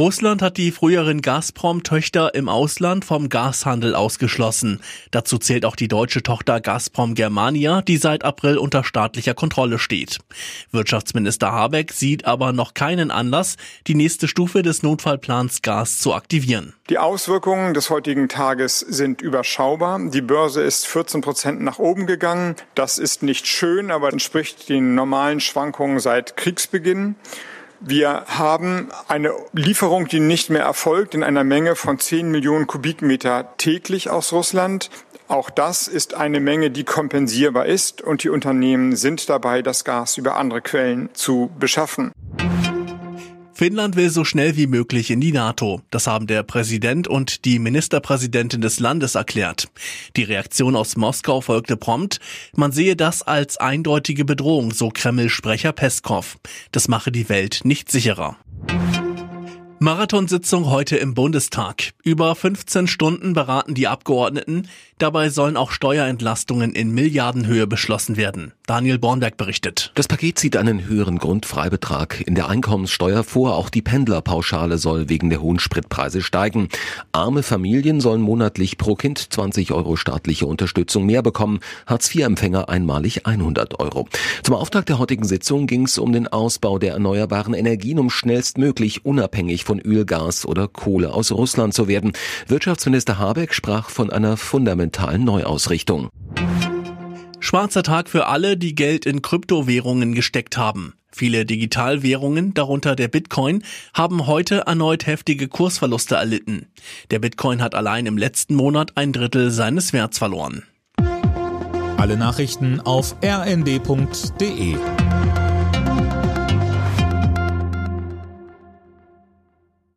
Russland hat die früheren Gazprom-Töchter im Ausland vom Gashandel ausgeschlossen. Dazu zählt auch die deutsche Tochter Gazprom Germania, die seit April unter staatlicher Kontrolle steht. Wirtschaftsminister Habeck sieht aber noch keinen Anlass, die nächste Stufe des Notfallplans Gas zu aktivieren. Die Auswirkungen des heutigen Tages sind überschaubar. Die Börse ist 14 Prozent nach oben gegangen. Das ist nicht schön, aber entspricht den normalen Schwankungen seit Kriegsbeginn. Wir haben eine Lieferung, die nicht mehr erfolgt, in einer Menge von 10 Millionen Kubikmeter täglich aus Russland. Auch das ist eine Menge, die kompensierbar ist und die Unternehmen sind dabei, das Gas über andere Quellen zu beschaffen. Finnland will so schnell wie möglich in die NATO. Das haben der Präsident und die Ministerpräsidentin des Landes erklärt. Die Reaktion aus Moskau folgte prompt. Man sehe das als eindeutige Bedrohung, so Kreml-Sprecher Peskov. Das mache die Welt nicht sicherer. Marathonsitzung heute im Bundestag. Über 15 Stunden beraten die Abgeordneten. Dabei sollen auch Steuerentlastungen in Milliardenhöhe beschlossen werden. Daniel Bornberg berichtet. Das Paket sieht einen höheren Grundfreibetrag in der Einkommenssteuer vor. Auch die Pendlerpauschale soll wegen der hohen Spritpreise steigen. Arme Familien sollen monatlich pro Kind 20 Euro staatliche Unterstützung mehr bekommen. Hartz-IV-Empfänger einmalig 100 Euro. Zum Auftakt der heutigen Sitzung ging es um den Ausbau der erneuerbaren Energien, um schnellstmöglich unabhängig von Öl, Gas oder Kohle aus Russland zu werden. Wirtschaftsminister Habeck sprach von einer fundamentalen Neuausrichtung. Schwarzer Tag für alle, die Geld in Kryptowährungen gesteckt haben. Viele Digitalwährungen, darunter der Bitcoin, haben heute erneut heftige Kursverluste erlitten. Der Bitcoin hat allein im letzten Monat ein Drittel seines Werts verloren. Alle Nachrichten auf rnd.de